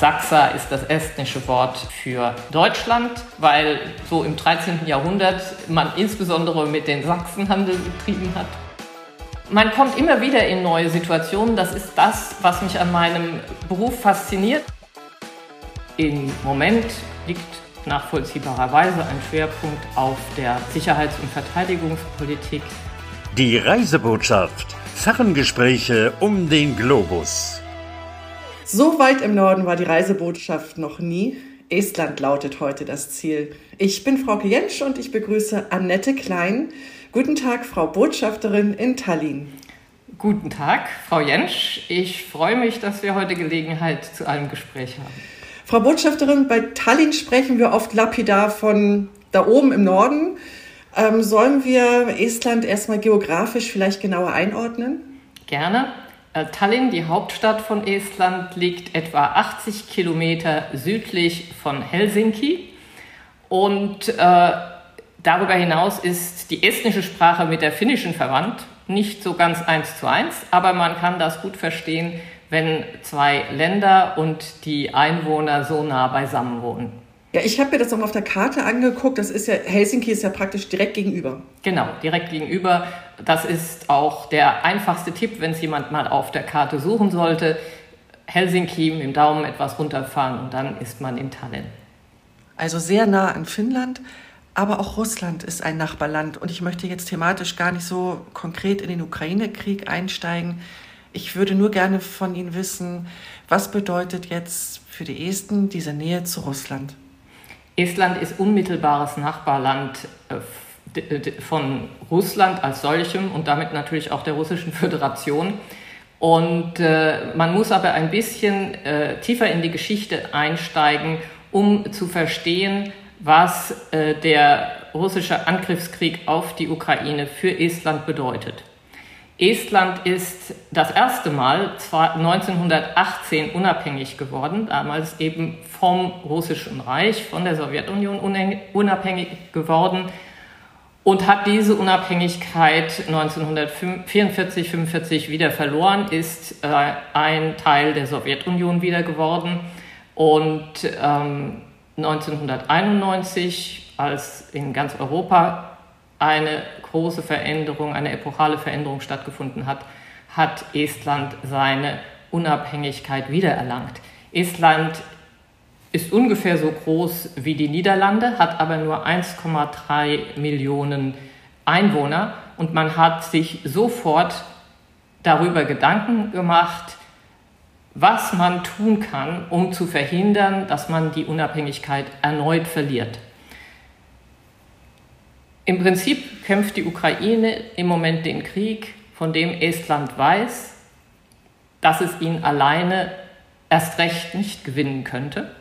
Saxa ist das estnische Wort für Deutschland, weil so im 13. Jahrhundert man insbesondere mit den Sachsen Handel getrieben hat. Man kommt immer wieder in neue Situationen. Das ist das, was mich an meinem Beruf fasziniert. Im Moment liegt nachvollziehbarerweise ein Schwerpunkt auf der Sicherheits- und Verteidigungspolitik. Die Reisebotschaft. Ferngespräche um den Globus. So weit im Norden war die Reisebotschaft noch nie. Estland lautet heute das Ziel. Ich bin Frau Jentsch und ich begrüße Annette Klein. Guten Tag, Frau Botschafterin in Tallinn. Guten Tag, Frau Jentsch. Ich freue mich, dass wir heute Gelegenheit zu einem Gespräch haben. Frau Botschafterin, bei Tallinn sprechen wir oft lapidar von da oben im Norden. Ähm, sollen wir Estland erstmal geografisch vielleicht genauer einordnen? Gerne. Äh, Tallinn, die Hauptstadt von Estland, liegt etwa 80 Kilometer südlich von Helsinki. Und äh, darüber hinaus ist die estnische Sprache mit der finnischen verwandt. Nicht so ganz eins zu eins, aber man kann das gut verstehen, wenn zwei Länder und die Einwohner so nah beisammen wohnen. Ja, ich habe mir das auch auf der Karte angeguckt. Das ist ja, Helsinki ist ja praktisch direkt gegenüber. Genau, direkt gegenüber. Das ist auch der einfachste Tipp, wenn es jemand mal auf der Karte suchen sollte. Helsinki mit dem Daumen etwas runterfahren und dann ist man in Tallinn. Also sehr nah an Finnland, aber auch Russland ist ein Nachbarland. Und ich möchte jetzt thematisch gar nicht so konkret in den Ukraine-Krieg einsteigen. Ich würde nur gerne von Ihnen wissen, was bedeutet jetzt für die Esten diese Nähe zu Russland? Estland ist unmittelbares Nachbarland äh, von Russland als solchem und damit natürlich auch der Russischen Föderation. Und äh, man muss aber ein bisschen äh, tiefer in die Geschichte einsteigen, um zu verstehen, was äh, der russische Angriffskrieg auf die Ukraine für Estland bedeutet. Estland ist das erste Mal 1918 unabhängig geworden, damals eben vom Russischen Reich, von der Sowjetunion unabhängig geworden und hat diese Unabhängigkeit 1944, 45 wieder verloren, ist äh, ein Teil der Sowjetunion wieder geworden und ähm, 1991, als in ganz Europa eine große Veränderung, eine epochale Veränderung stattgefunden hat, hat Estland seine Unabhängigkeit wiedererlangt. Estland ist ungefähr so groß wie die Niederlande, hat aber nur 1,3 Millionen Einwohner und man hat sich sofort darüber Gedanken gemacht, was man tun kann, um zu verhindern, dass man die Unabhängigkeit erneut verliert. Im Prinzip kämpft die Ukraine im Moment den Krieg, von dem Estland weiß, dass es ihn alleine erst recht nicht gewinnen könnte.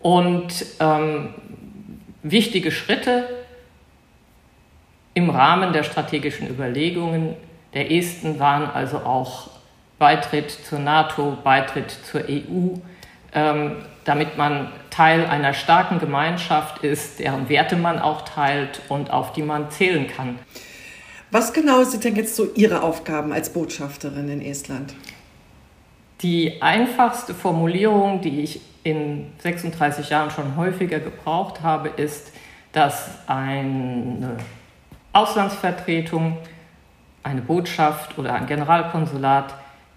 Und ähm, wichtige Schritte im Rahmen der strategischen Überlegungen der Esten waren also auch Beitritt zur NATO, Beitritt zur EU, ähm, damit man Teil einer starken Gemeinschaft ist, deren Werte man auch teilt und auf die man zählen kann. Was genau sind denn jetzt so Ihre Aufgaben als Botschafterin in Estland? Die einfachste Formulierung, die ich in 36 Jahren schon häufiger gebraucht habe, ist, dass eine Auslandsvertretung, eine Botschaft oder ein Generalkonsulat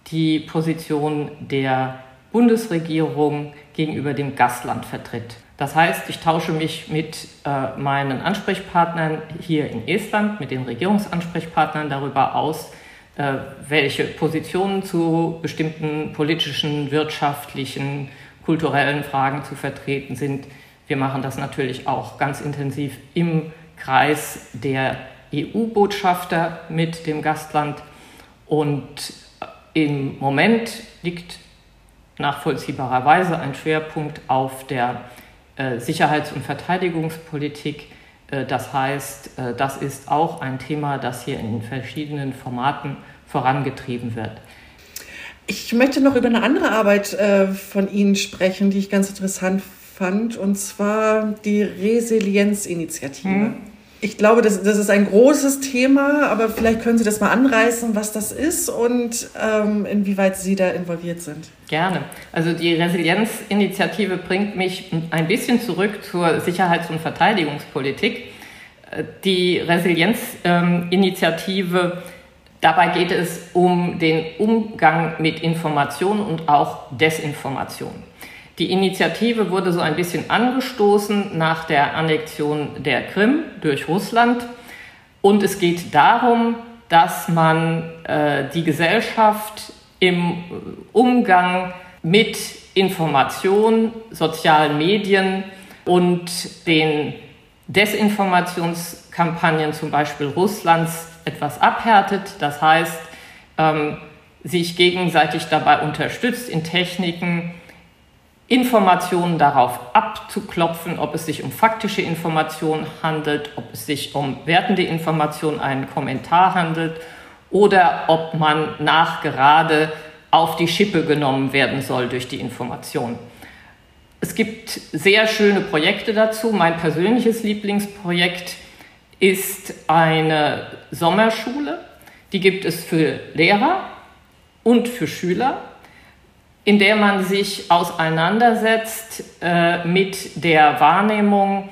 die Position der Bundesregierung gegenüber dem Gastland vertritt. Das heißt, ich tausche mich mit äh, meinen Ansprechpartnern hier in Estland, mit den Regierungsansprechpartnern darüber aus, äh, welche Positionen zu bestimmten politischen, wirtschaftlichen, kulturellen Fragen zu vertreten sind. Wir machen das natürlich auch ganz intensiv im Kreis der EU-Botschafter mit dem Gastland. Und im Moment liegt nachvollziehbarerweise ein Schwerpunkt auf der äh, Sicherheits- und Verteidigungspolitik. Äh, das heißt, äh, das ist auch ein Thema, das hier in verschiedenen Formaten vorangetrieben wird. Ich möchte noch über eine andere Arbeit äh, von Ihnen sprechen, die ich ganz interessant fand, und zwar die Resilienzinitiative. Hm. Ich glaube, das, das ist ein großes Thema, aber vielleicht können Sie das mal anreißen, was das ist und ähm, inwieweit Sie da involviert sind. Gerne. Also die Resilienzinitiative bringt mich ein bisschen zurück zur Sicherheits- und Verteidigungspolitik. Die Resilienzinitiative, dabei geht es um den Umgang mit Information und auch Desinformation. Die Initiative wurde so ein bisschen angestoßen nach der Annexion der Krim durch Russland. Und es geht darum, dass man äh, die Gesellschaft im Umgang mit Information, sozialen Medien und den Desinformationskampagnen zum Beispiel Russlands etwas abhärtet. Das heißt, ähm, sich gegenseitig dabei unterstützt in Techniken, Informationen darauf abzuklopfen, ob es sich um faktische Informationen handelt, ob es sich um wertende Informationen, einen Kommentar handelt oder ob man nachgerade auf die Schippe genommen werden soll durch die Information. Es gibt sehr schöne Projekte dazu. Mein persönliches Lieblingsprojekt ist eine Sommerschule. Die gibt es für Lehrer und für Schüler in der man sich auseinandersetzt äh, mit der Wahrnehmung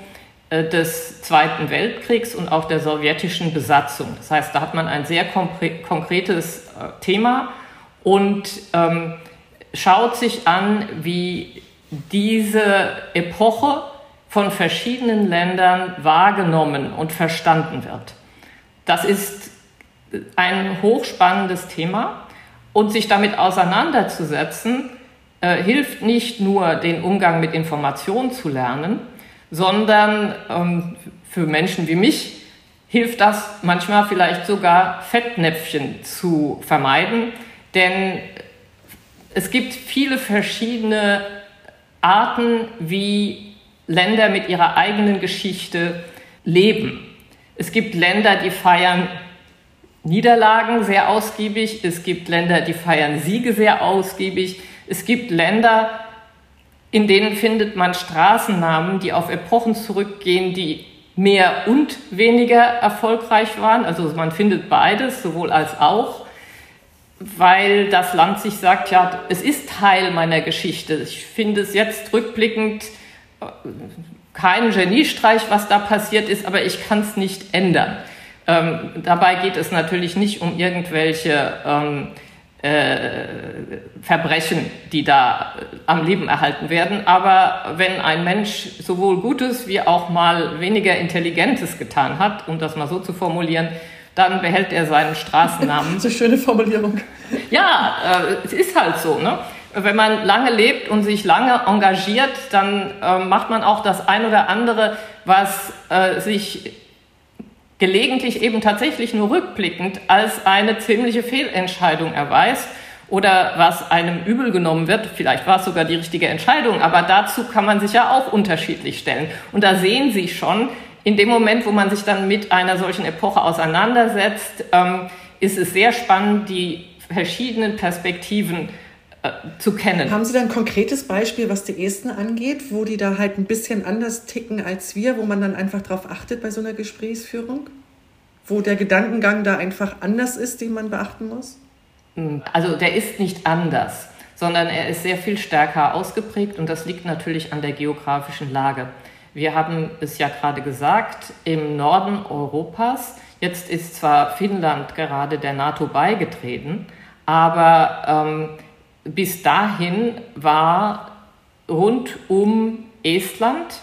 äh, des Zweiten Weltkriegs und auch der sowjetischen Besatzung. Das heißt, da hat man ein sehr konkretes äh, Thema und ähm, schaut sich an, wie diese Epoche von verschiedenen Ländern wahrgenommen und verstanden wird. Das ist ein hochspannendes Thema und sich damit auseinanderzusetzen, äh, hilft nicht nur, den Umgang mit Informationen zu lernen, sondern ähm, für Menschen wie mich hilft das manchmal vielleicht sogar Fettnäpfchen zu vermeiden, denn es gibt viele verschiedene Arten, wie Länder mit ihrer eigenen Geschichte leben. Es gibt Länder, die feiern Niederlagen sehr ausgiebig. Es gibt Länder, die feiern Siege sehr ausgiebig. Es gibt Länder, in denen findet man Straßennamen, die auf Epochen zurückgehen, die mehr und weniger erfolgreich waren. Also man findet beides, sowohl als auch, weil das Land sich sagt, ja, es ist Teil meiner Geschichte. Ich finde es jetzt rückblickend kein Geniestreich, was da passiert ist, aber ich kann es nicht ändern. Ähm, dabei geht es natürlich nicht um irgendwelche ähm, äh, Verbrechen, die da am Leben erhalten werden. Aber wenn ein Mensch sowohl Gutes wie auch mal weniger Intelligentes getan hat, um das mal so zu formulieren, dann behält er seinen Straßennamen. das ist eine schöne Formulierung. Ja, äh, es ist halt so. Ne? Wenn man lange lebt und sich lange engagiert, dann äh, macht man auch das ein oder andere, was äh, sich gelegentlich eben tatsächlich nur rückblickend als eine ziemliche Fehlentscheidung erweist oder was einem übel genommen wird. Vielleicht war es sogar die richtige Entscheidung, aber dazu kann man sich ja auch unterschiedlich stellen. Und da sehen Sie schon, in dem Moment, wo man sich dann mit einer solchen Epoche auseinandersetzt, ähm, ist es sehr spannend, die verschiedenen Perspektiven zu kennen. Haben Sie da ein konkretes Beispiel, was die Esten angeht, wo die da halt ein bisschen anders ticken als wir, wo man dann einfach darauf achtet bei so einer Gesprächsführung? Wo der Gedankengang da einfach anders ist, den man beachten muss? Hm, also der ist nicht anders, sondern er ist sehr viel stärker ausgeprägt und das liegt natürlich an der geografischen Lage. Wir haben es ja gerade gesagt, im Norden Europas, jetzt ist zwar Finnland gerade der NATO beigetreten, aber ähm, bis dahin war rund um Estland,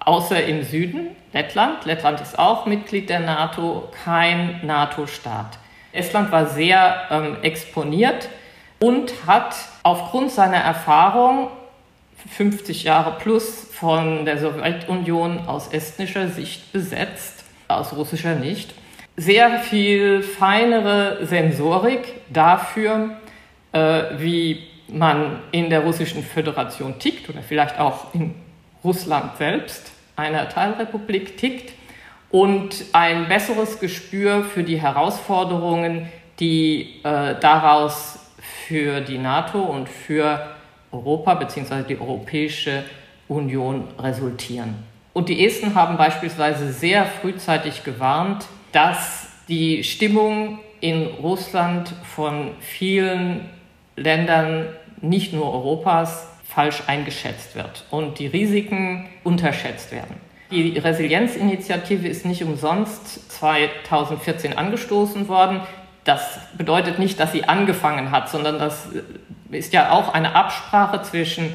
außer im Süden, Lettland, Lettland ist auch Mitglied der NATO, kein NATO-Staat. Estland war sehr ähm, exponiert und hat aufgrund seiner Erfahrung 50 Jahre plus von der Sowjetunion aus estnischer Sicht besetzt, aus russischer nicht, sehr viel feinere Sensorik dafür, wie man in der Russischen Föderation tickt oder vielleicht auch in Russland selbst, einer Teilrepublik, tickt und ein besseres Gespür für die Herausforderungen, die äh, daraus für die NATO und für Europa bzw. die Europäische Union resultieren. Und die Esten haben beispielsweise sehr frühzeitig gewarnt, dass die Stimmung in Russland von vielen Ländern, nicht nur Europas, falsch eingeschätzt wird und die Risiken unterschätzt werden. Die Resilienzinitiative ist nicht umsonst 2014 angestoßen worden. Das bedeutet nicht, dass sie angefangen hat, sondern das ist ja auch eine Absprache zwischen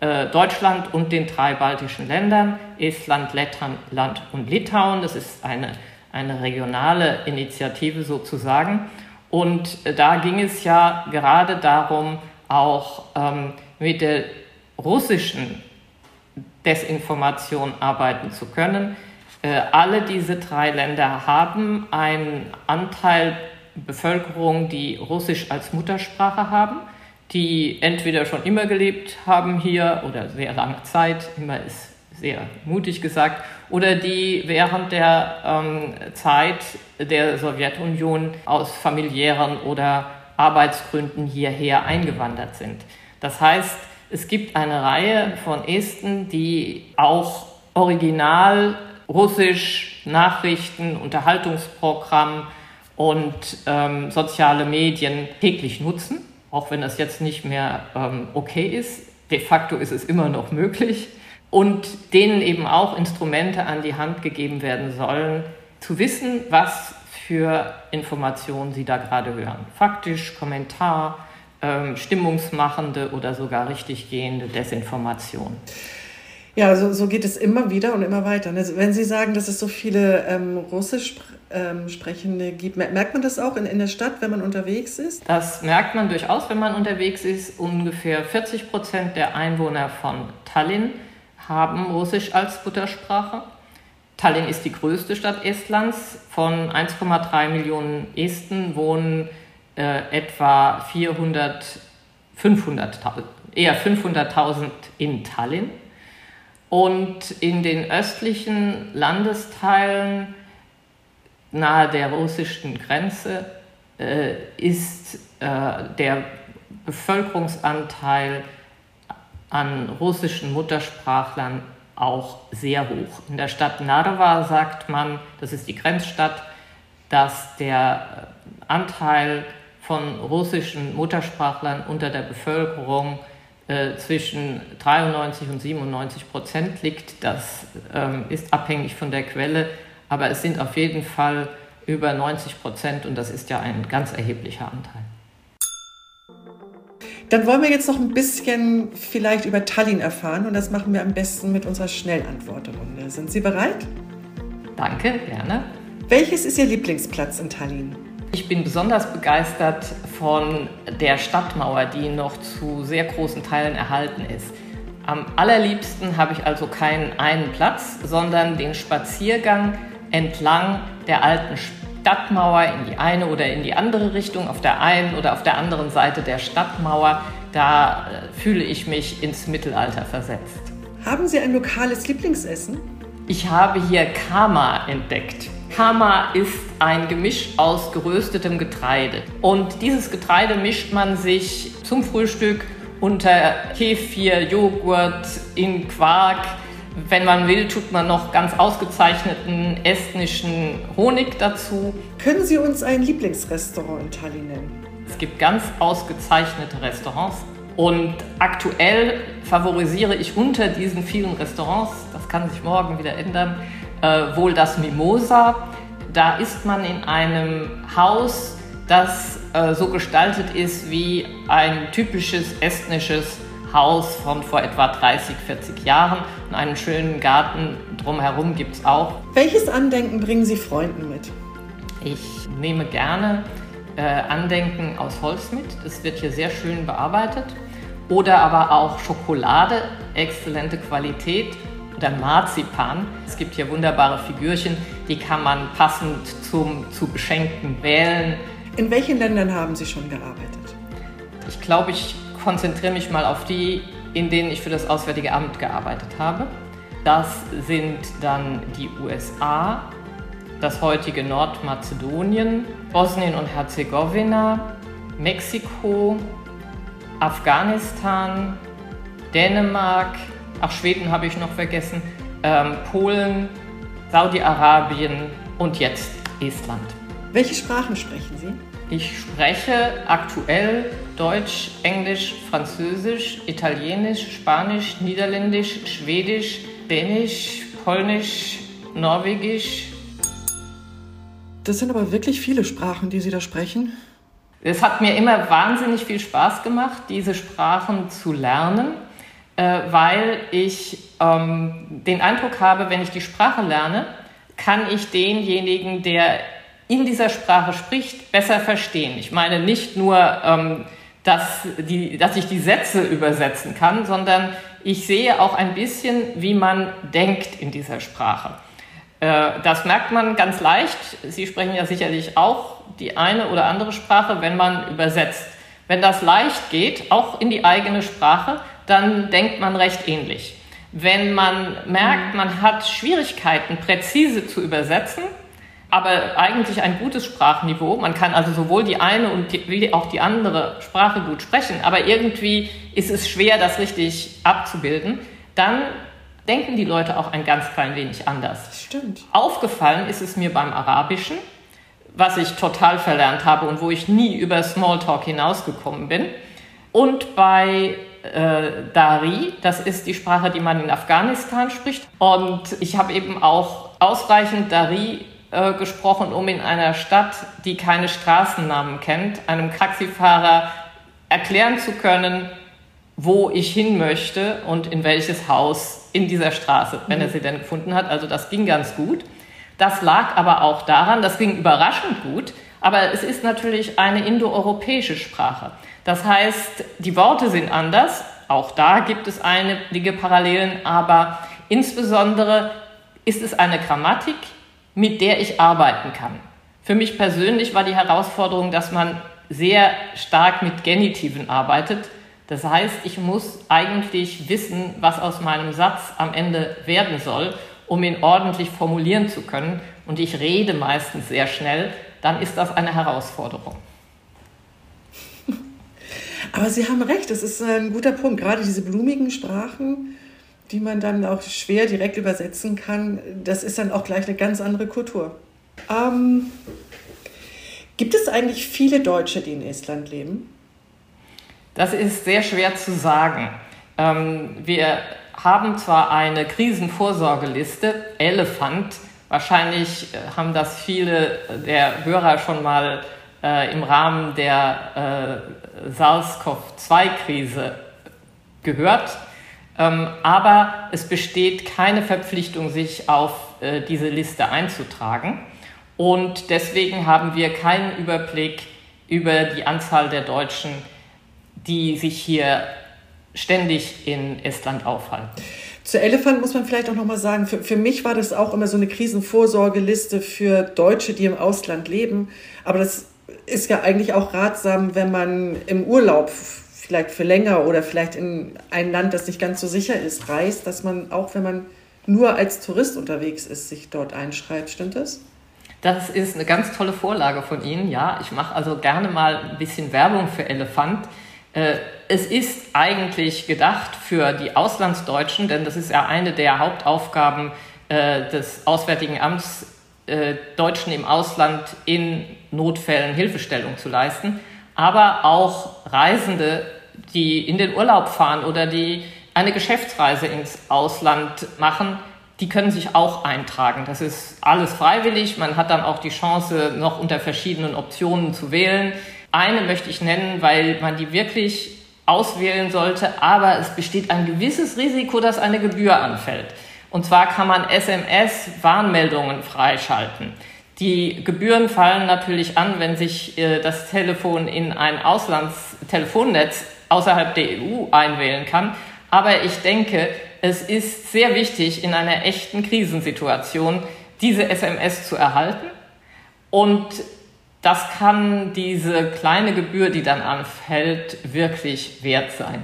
äh, Deutschland und den drei baltischen Ländern, Estland, Lettland und Litauen. Das ist eine, eine regionale Initiative sozusagen. Und äh, da ging es ja gerade darum, auch ähm, mit der russischen Desinformation arbeiten zu können. Äh, alle diese drei Länder haben einen Anteil Bevölkerung, die Russisch als Muttersprache haben die entweder schon immer gelebt haben hier oder sehr lange Zeit, immer ist sehr mutig gesagt, oder die während der ähm, Zeit der Sowjetunion aus familiären oder Arbeitsgründen hierher eingewandert sind. Das heißt, es gibt eine Reihe von Esten, die auch original russisch Nachrichten, Unterhaltungsprogramm und ähm, soziale Medien täglich nutzen auch wenn das jetzt nicht mehr ähm, okay ist. De facto ist es immer noch möglich. Und denen eben auch Instrumente an die Hand gegeben werden sollen, zu wissen, was für Informationen sie da gerade hören. Faktisch, Kommentar, ähm, stimmungsmachende oder sogar richtiggehende Desinformation. Ja, so, so geht es immer wieder und immer weiter. Also wenn Sie sagen, dass es so viele ähm, Russisch ähm, Sprechende gibt, merkt man das auch in, in der Stadt, wenn man unterwegs ist? Das merkt man durchaus, wenn man unterwegs ist. Ungefähr 40 Prozent der Einwohner von Tallinn haben Russisch als Muttersprache. Tallinn ist die größte Stadt Estlands. Von 1,3 Millionen Esten wohnen äh, etwa 400, 500, eher 500.000 in Tallinn. Und in den östlichen Landesteilen nahe der russischen Grenze äh, ist äh, der Bevölkerungsanteil an russischen Muttersprachlern auch sehr hoch. In der Stadt Narva sagt man, das ist die Grenzstadt, dass der Anteil von russischen Muttersprachlern unter der Bevölkerung äh, zwischen 93 und 97 Prozent liegt. Das ähm, ist abhängig von der Quelle, aber es sind auf jeden Fall über 90 Prozent und das ist ja ein ganz erheblicher Anteil. Dann wollen wir jetzt noch ein bisschen vielleicht über Tallinn erfahren und das machen wir am besten mit unserer Schnellantwortrunde. Sind Sie bereit? Danke, gerne. Welches ist Ihr Lieblingsplatz in Tallinn? Ich bin besonders begeistert von der Stadtmauer, die noch zu sehr großen Teilen erhalten ist. Am allerliebsten habe ich also keinen einen Platz, sondern den Spaziergang entlang der alten Stadtmauer in die eine oder in die andere Richtung, auf der einen oder auf der anderen Seite der Stadtmauer. Da äh, fühle ich mich ins Mittelalter versetzt. Haben Sie ein lokales Lieblingsessen? Ich habe hier Kama entdeckt. Kama ist ein Gemisch aus geröstetem Getreide. Und dieses Getreide mischt man sich zum Frühstück unter Kefir, Joghurt, in Quark. Wenn man will, tut man noch ganz ausgezeichneten estnischen Honig dazu. Können Sie uns ein Lieblingsrestaurant in Tallinn nennen? Es gibt ganz ausgezeichnete Restaurants. Und aktuell favorisiere ich unter diesen vielen Restaurants, das kann sich morgen wieder ändern, äh, wohl das Mimosa. Da ist man in einem Haus, das äh, so gestaltet ist wie ein typisches estnisches Haus von vor etwa 30, 40 Jahren. Und einen schönen Garten drumherum gibt es auch. Welches Andenken bringen Sie Freunden mit? Ich nehme gerne äh, Andenken aus Holz mit. Das wird hier sehr schön bearbeitet. Oder aber auch Schokolade, exzellente Qualität oder Marzipan. Es gibt hier wunderbare Figürchen, die kann man passend zum zu Beschenken wählen. In welchen Ländern haben Sie schon gearbeitet? Ich glaube, ich konzentriere mich mal auf die, in denen ich für das Auswärtige Amt gearbeitet habe. Das sind dann die USA, das heutige Nordmazedonien, Bosnien und Herzegowina, Mexiko, Afghanistan, Dänemark, Ach, Schweden habe ich noch vergessen. ähm, Polen, Saudi-Arabien und jetzt Estland. Welche Sprachen sprechen Sie? Ich spreche aktuell Deutsch, Englisch, Französisch, Italienisch, Spanisch, Niederländisch, Schwedisch, Dänisch, Polnisch, Norwegisch. Das sind aber wirklich viele Sprachen, die Sie da sprechen. Es hat mir immer wahnsinnig viel Spaß gemacht, diese Sprachen zu lernen, äh, weil ich ähm, den Eindruck habe, wenn ich die Sprache lerne, kann ich denjenigen, der in dieser Sprache spricht, besser verstehen. Ich meine nicht nur, ähm, dass, die, dass ich die Sätze übersetzen kann, sondern ich sehe auch ein bisschen, wie man denkt in dieser Sprache. Äh, das merkt man ganz leicht. Sie sprechen ja sicherlich auch die eine oder andere Sprache, wenn man übersetzt. Wenn das leicht geht, auch in die eigene Sprache, dann denkt man recht ähnlich. Wenn man merkt, man hat Schwierigkeiten, präzise zu übersetzen, aber eigentlich ein gutes Sprachniveau. Man kann also sowohl die eine und die, auch die andere Sprache gut sprechen, aber irgendwie ist es schwer, das richtig abzubilden. Dann denken die Leute auch ein ganz klein wenig anders. Stimmt. Aufgefallen ist es mir beim Arabischen, was ich total verlernt habe und wo ich nie über Smalltalk hinausgekommen bin. Und bei äh, Dari, das ist die Sprache, die man in Afghanistan spricht. Und ich habe eben auch ausreichend Dari äh, gesprochen, um in einer Stadt, die keine Straßennamen kennt, einem Taxifahrer erklären zu können, wo ich hin möchte und in welches Haus in dieser Straße, wenn er sie denn gefunden hat. Also das ging ganz gut. Das lag aber auch daran, das ging überraschend gut, aber es ist natürlich eine indoeuropäische Sprache. Das heißt, die Worte sind anders, auch da gibt es einige Parallelen, aber insbesondere ist es eine Grammatik, mit der ich arbeiten kann. Für mich persönlich war die Herausforderung, dass man sehr stark mit Genitiven arbeitet. Das heißt, ich muss eigentlich wissen, was aus meinem Satz am Ende werden soll, um ihn ordentlich formulieren zu können. Und ich rede meistens sehr schnell. Dann ist das eine Herausforderung. Aber Sie haben recht, das ist ein guter Punkt. Gerade diese blumigen Sprachen, die man dann auch schwer direkt übersetzen kann, das ist dann auch gleich eine ganz andere Kultur. Ähm, gibt es eigentlich viele Deutsche, die in Estland leben? Das ist sehr schwer zu sagen. Ähm, wir haben zwar eine Krisenvorsorgeliste, Elefant, wahrscheinlich äh, haben das viele der Hörer schon mal äh, im Rahmen der äh, SARS-CoV-2-Krise gehört. Ähm, aber es besteht keine Verpflichtung, sich auf äh, diese Liste einzutragen. Und deswegen haben wir keinen Überblick über die Anzahl der Deutschen, die sich hier ständig in Estland aufhalten. Zu Elefant muss man vielleicht auch noch mal sagen, für, für mich war das auch immer so eine Krisenvorsorgeliste für Deutsche, die im Ausland leben. Aber das ist ja eigentlich auch ratsam, wenn man im Urlaub vielleicht für länger oder vielleicht in ein Land, das nicht ganz so sicher ist, reist, dass man auch, wenn man nur als Tourist unterwegs ist, sich dort einschreibt. Stimmt das? Das ist eine ganz tolle Vorlage von Ihnen, ja. Ich mache also gerne mal ein bisschen Werbung für Elefant. Äh, es ist eigentlich gedacht für die Auslandsdeutschen, denn das ist ja eine der Hauptaufgaben äh, des Auswärtigen Amts, äh, Deutschen im Ausland in Notfällen Hilfestellung zu leisten, aber auch Reisende die in den Urlaub fahren oder die eine Geschäftsreise ins Ausland machen, die können sich auch eintragen. Das ist alles freiwillig. Man hat dann auch die Chance, noch unter verschiedenen Optionen zu wählen. Eine möchte ich nennen, weil man die wirklich auswählen sollte, aber es besteht ein gewisses Risiko, dass eine Gebühr anfällt. Und zwar kann man SMS-Warnmeldungen freischalten. Die Gebühren fallen natürlich an, wenn sich äh, das Telefon in ein Auslandstelefonnetz außerhalb der EU einwählen kann. Aber ich denke, es ist sehr wichtig, in einer echten Krisensituation diese SMS zu erhalten. Und das kann diese kleine Gebühr, die dann anfällt, wirklich wert sein.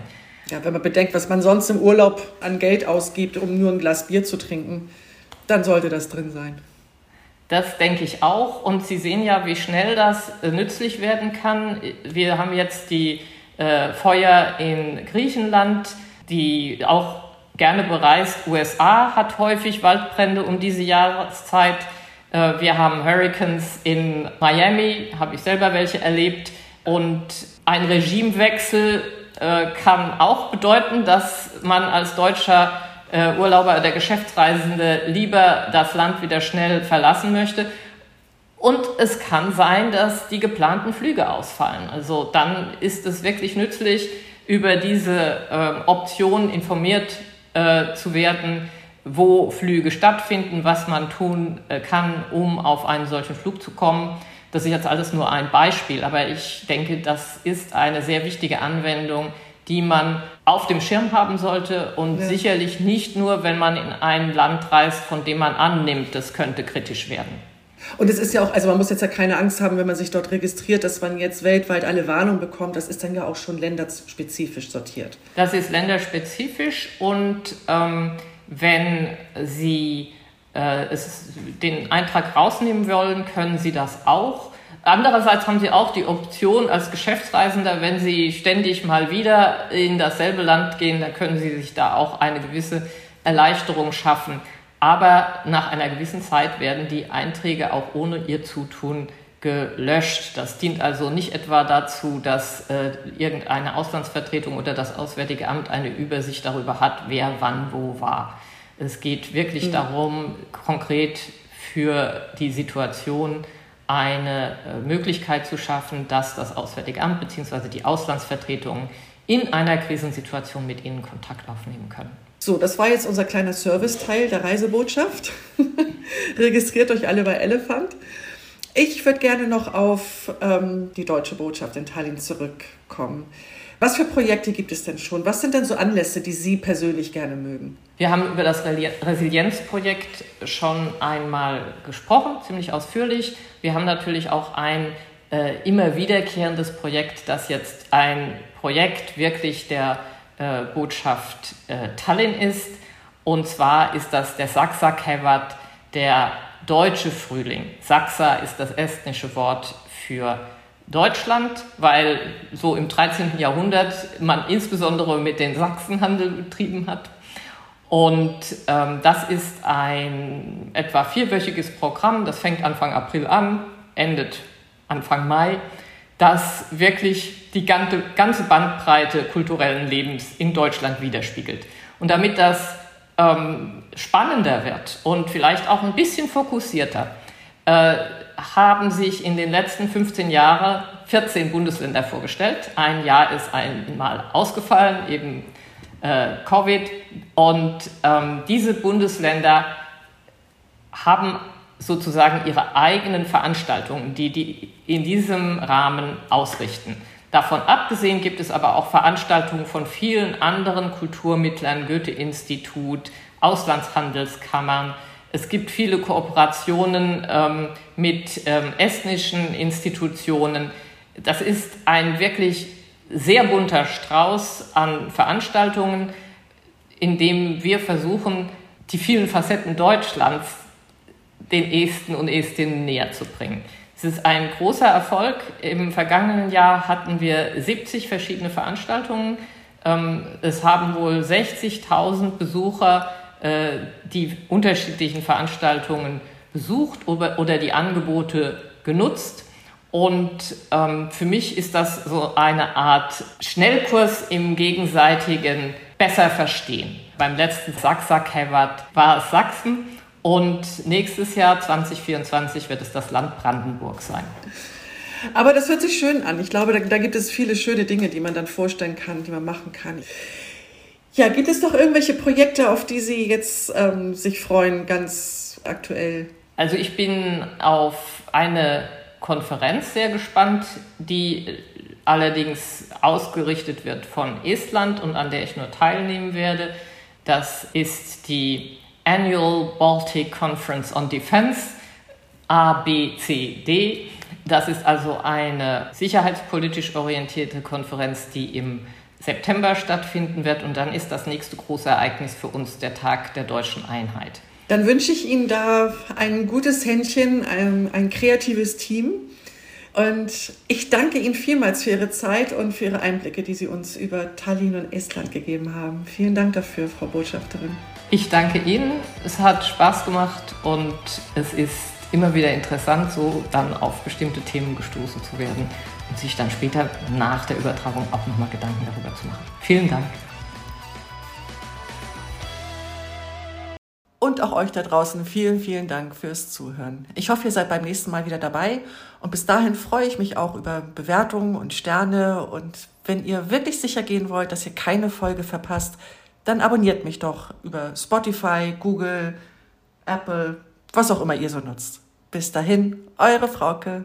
Ja, wenn man bedenkt, was man sonst im Urlaub an Geld ausgibt, um nur ein Glas Bier zu trinken, dann sollte das drin sein. Das denke ich auch. Und Sie sehen ja, wie schnell das nützlich werden kann. Wir haben jetzt die äh, Feuer in Griechenland, die auch gerne bereist. USA hat häufig Waldbrände um diese Jahreszeit. Äh, wir haben Hurricanes in Miami, habe ich selber welche erlebt. Und ein Regimewechsel äh, kann auch bedeuten, dass man als deutscher Urlauber oder Geschäftsreisende lieber das Land wieder schnell verlassen möchte. Und es kann sein, dass die geplanten Flüge ausfallen. Also dann ist es wirklich nützlich, über diese äh, Option informiert äh, zu werden, wo Flüge stattfinden, was man tun äh, kann, um auf einen solchen Flug zu kommen. Das ist jetzt alles nur ein Beispiel, aber ich denke, das ist eine sehr wichtige Anwendung, die man auf dem Schirm haben sollte und ja. sicherlich nicht nur, wenn man in ein Land reist, von dem man annimmt, das könnte kritisch werden. Und es ist ja auch, also man muss jetzt ja keine Angst haben, wenn man sich dort registriert, dass man jetzt weltweit alle Warnungen bekommt. Das ist dann ja auch schon länderspezifisch sortiert. Das ist länderspezifisch und ähm, wenn Sie äh, es, den Eintrag rausnehmen wollen, können Sie das auch. Andererseits haben Sie auch die Option als Geschäftsreisender, wenn Sie ständig mal wieder in dasselbe Land gehen, dann können Sie sich da auch eine gewisse Erleichterung schaffen. Aber nach einer gewissen Zeit werden die Einträge auch ohne Ihr Zutun gelöscht. Das dient also nicht etwa dazu, dass äh, irgendeine Auslandsvertretung oder das Auswärtige Amt eine Übersicht darüber hat, wer wann wo war. Es geht wirklich mhm. darum, konkret für die Situation eine äh, Möglichkeit zu schaffen, dass das Auswärtige Amt bzw. die Auslandsvertretungen in einer Krisensituation mit Ihnen Kontakt aufnehmen können. So, das war jetzt unser kleiner Serviceteil der Reisebotschaft. Registriert euch alle bei Elephant. Ich würde gerne noch auf ähm, die deutsche Botschaft in Tallinn zurückkommen. Was für Projekte gibt es denn schon? Was sind denn so Anlässe, die Sie persönlich gerne mögen? Wir haben über das Resilienzprojekt schon einmal gesprochen, ziemlich ausführlich. Wir haben natürlich auch ein äh, immer wiederkehrendes Projekt, das jetzt ein Projekt wirklich der äh, Botschaft äh, Tallinn ist. Und zwar ist das der Saksa-Kevat, der deutsche Frühling. Saksa ist das estnische Wort für Deutschland, weil so im 13. Jahrhundert man insbesondere mit den Sachsen Handel betrieben hat. Und ähm, das ist ein etwa vierwöchiges Programm, das fängt Anfang April an, endet Anfang Mai, das wirklich die ganze, Bandbreite kulturellen Lebens in Deutschland widerspiegelt. Und damit das ähm, spannender wird und vielleicht auch ein bisschen fokussierter, äh, haben sich in den letzten 15 Jahren 14 Bundesländer vorgestellt. Ein Jahr ist einmal ausgefallen, eben äh, Covid. Und ähm, diese Bundesländer haben sozusagen ihre eigenen Veranstaltungen, die die in diesem Rahmen ausrichten. Davon abgesehen gibt es aber auch Veranstaltungen von vielen anderen Kulturmittlern, Goethe-Institut, Auslandshandelskammern. Es gibt viele Kooperationen ähm, mit ähm, estnischen Institutionen. Das ist ein wirklich sehr bunter Strauß an Veranstaltungen, in dem wir versuchen, die vielen Facetten Deutschlands den Esten und Estinnen näher zu bringen. Es ist ein großer Erfolg. Im vergangenen Jahr hatten wir 70 verschiedene Veranstaltungen. Ähm, es haben wohl 60.000 Besucher äh, die unterschiedlichen Veranstaltungen besucht oder die Angebote genutzt. Und ähm, für mich ist das so eine Art Schnellkurs im gegenseitigen besser verstehen. Beim letzten Sachsa-Kevat war es Sachsen und nächstes Jahr 2024 wird es das Land Brandenburg sein. Aber das hört sich schön an. Ich glaube, da, da gibt es viele schöne Dinge, die man dann vorstellen kann, die man machen kann. Ja, gibt es noch irgendwelche Projekte, auf die Sie jetzt ähm, sich freuen, ganz aktuell? Also ich bin auf eine Konferenz sehr gespannt, die allerdings ausgerichtet wird von Estland und an der ich nur teilnehmen werde. Das ist die Annual Baltic Conference on Defense, ABCD. Das ist also eine sicherheitspolitisch orientierte Konferenz, die im September stattfinden wird. Und dann ist das nächste große Ereignis für uns der Tag der deutschen Einheit. Dann wünsche ich Ihnen da ein gutes Händchen, ein, ein kreatives Team. Und ich danke Ihnen vielmals für Ihre Zeit und für Ihre Einblicke, die Sie uns über Tallinn und Estland gegeben haben. Vielen Dank dafür, Frau Botschafterin. Ich danke Ihnen. Es hat Spaß gemacht und es ist immer wieder interessant, so dann auf bestimmte Themen gestoßen zu werden und sich dann später nach der Übertragung auch nochmal Gedanken darüber zu machen. Vielen Dank. Und auch euch da draußen vielen, vielen Dank fürs Zuhören. Ich hoffe, ihr seid beim nächsten Mal wieder dabei. Und bis dahin freue ich mich auch über Bewertungen und Sterne. Und wenn ihr wirklich sicher gehen wollt, dass ihr keine Folge verpasst, dann abonniert mich doch über Spotify, Google, Apple, was auch immer ihr so nutzt. Bis dahin, eure Frauke.